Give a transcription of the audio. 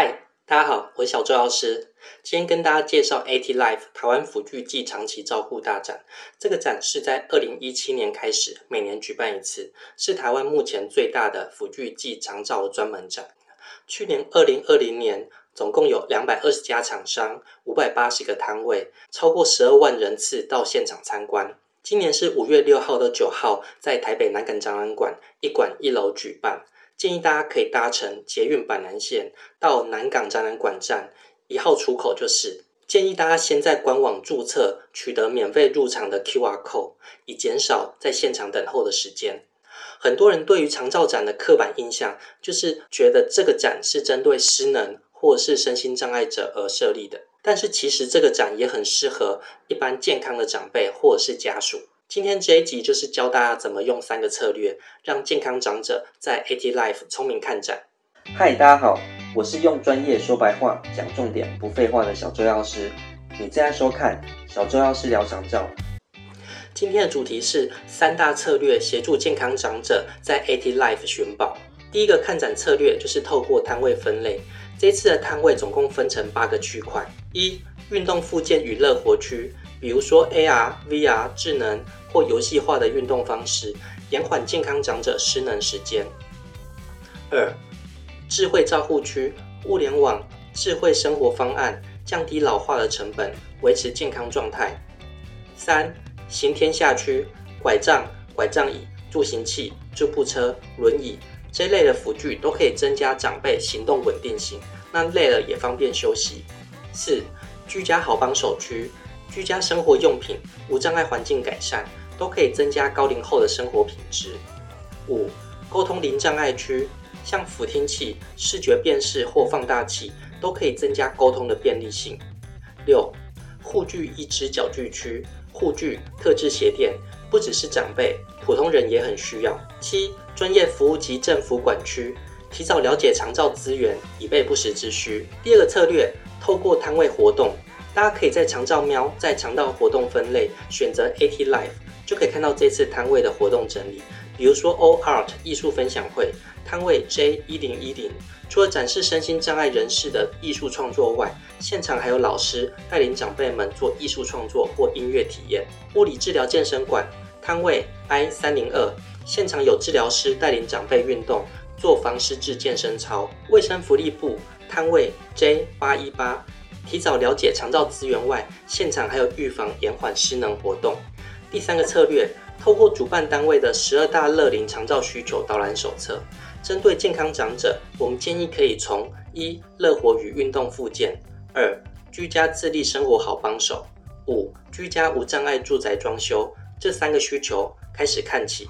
嗨，大家好，我是小周老师。今天跟大家介绍 AT Life 台湾辅具暨长期照护大展。这个展是在二零一七年开始，每年举办一次，是台湾目前最大的辅具暨长照专门展。去年二零二零年，总共有两百二十家厂商，五百八十个摊位，超过十二万人次到现场参观。今年是五月六号到九号，在台北南港展览馆一馆一楼举办。建议大家可以搭乘捷运板南线到南港展览馆站一号出口，就是建议大家先在官网注册，取得免费入场的 QR code，以减少在现场等候的时间。很多人对于长照展的刻板印象，就是觉得这个展是针对失能或是身心障碍者而设立的，但是其实这个展也很适合一般健康的长辈或者是家属。今天这一集就是教大家怎么用三个策略，让健康长者在 AT Life 聪明看展。嗨，大家好，我是用专业说白话、讲重点不废话的小周药师。你正在收看小周药师聊长照。今天的主题是三大策略协助健康长者在 AT Life 寻宝。第一个看展策略就是透过摊位分类。这次的摊位总共分成八个区块：一、运动附件与乐活区，比如说 AR、VR、智能。或游戏化的运动方式，延缓健康长者失能时间。二、智慧照护区，物联网、智慧生活方案，降低老化的成本，维持健康状态。三、行天下区，拐杖、拐杖椅、助行器、助步车、轮椅这类的辅具都可以增加长辈行动稳定性，那累了也方便休息。四、居家好帮手区。居家生活用品、无障碍环境改善，都可以增加高龄后的生活品质。五、沟通零障碍区，像辅听器、视觉辨识或放大器，都可以增加沟通的便利性。六、护具一支脚具区，护具特制鞋垫，不只是长辈，普通人也很需要。七、专业服务及政府管区，提早了解长照资源，以备不时之需。第二个策略，透过摊位活动。大家可以在长照喵在肠道活动分类选择 AT Life，就可以看到这次摊位的活动整理。比如说 All Art 艺术分享会摊位 J 一零一零，除了展示身心障碍人士的艺术创作外，现场还有老师带领长辈们做艺术创作或音乐体验。物理治疗健身馆摊位 I 三零二，现场有治疗师带领长辈运动做防失智健身操。卫生福利部摊位 J 八一八。提早了解长照资源外，现场还有预防延缓失能活动。第三个策略，透过主办单位的十二大乐龄长照需求导览手册，针对健康长者，我们建议可以从一乐活与运动附件，二居家自立生活好帮手，五居家无障碍住宅装修这三个需求开始看起。